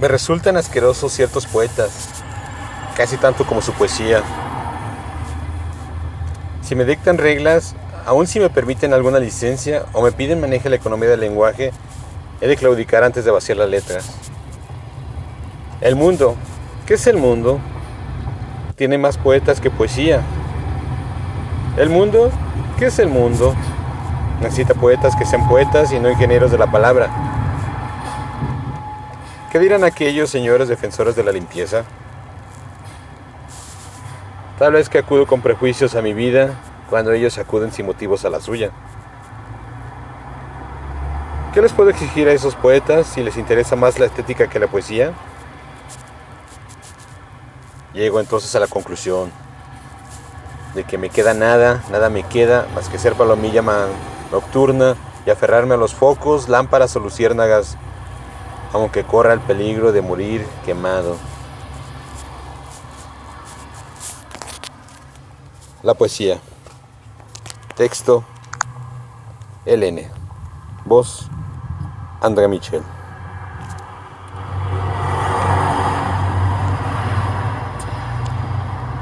Me resultan asquerosos ciertos poetas, casi tanto como su poesía. Si me dictan reglas, aun si me permiten alguna licencia o me piden maneje la economía del lenguaje, he de claudicar antes de vaciar las letras. El mundo, ¿qué es el mundo? Tiene más poetas que poesía. El mundo, ¿qué es el mundo? Necesita poetas que sean poetas y no ingenieros de la palabra. ¿Qué dirán aquellos señores defensores de la limpieza? Tal vez que acudo con prejuicios a mi vida cuando ellos acuden sin motivos a la suya. ¿Qué les puedo exigir a esos poetas si les interesa más la estética que la poesía? Llego entonces a la conclusión de que me queda nada, nada me queda más que ser palomilla nocturna y aferrarme a los focos, lámparas o luciérnagas aunque corra el peligro de morir quemado. La poesía. Texto. LN. Voz. Andrea Michel.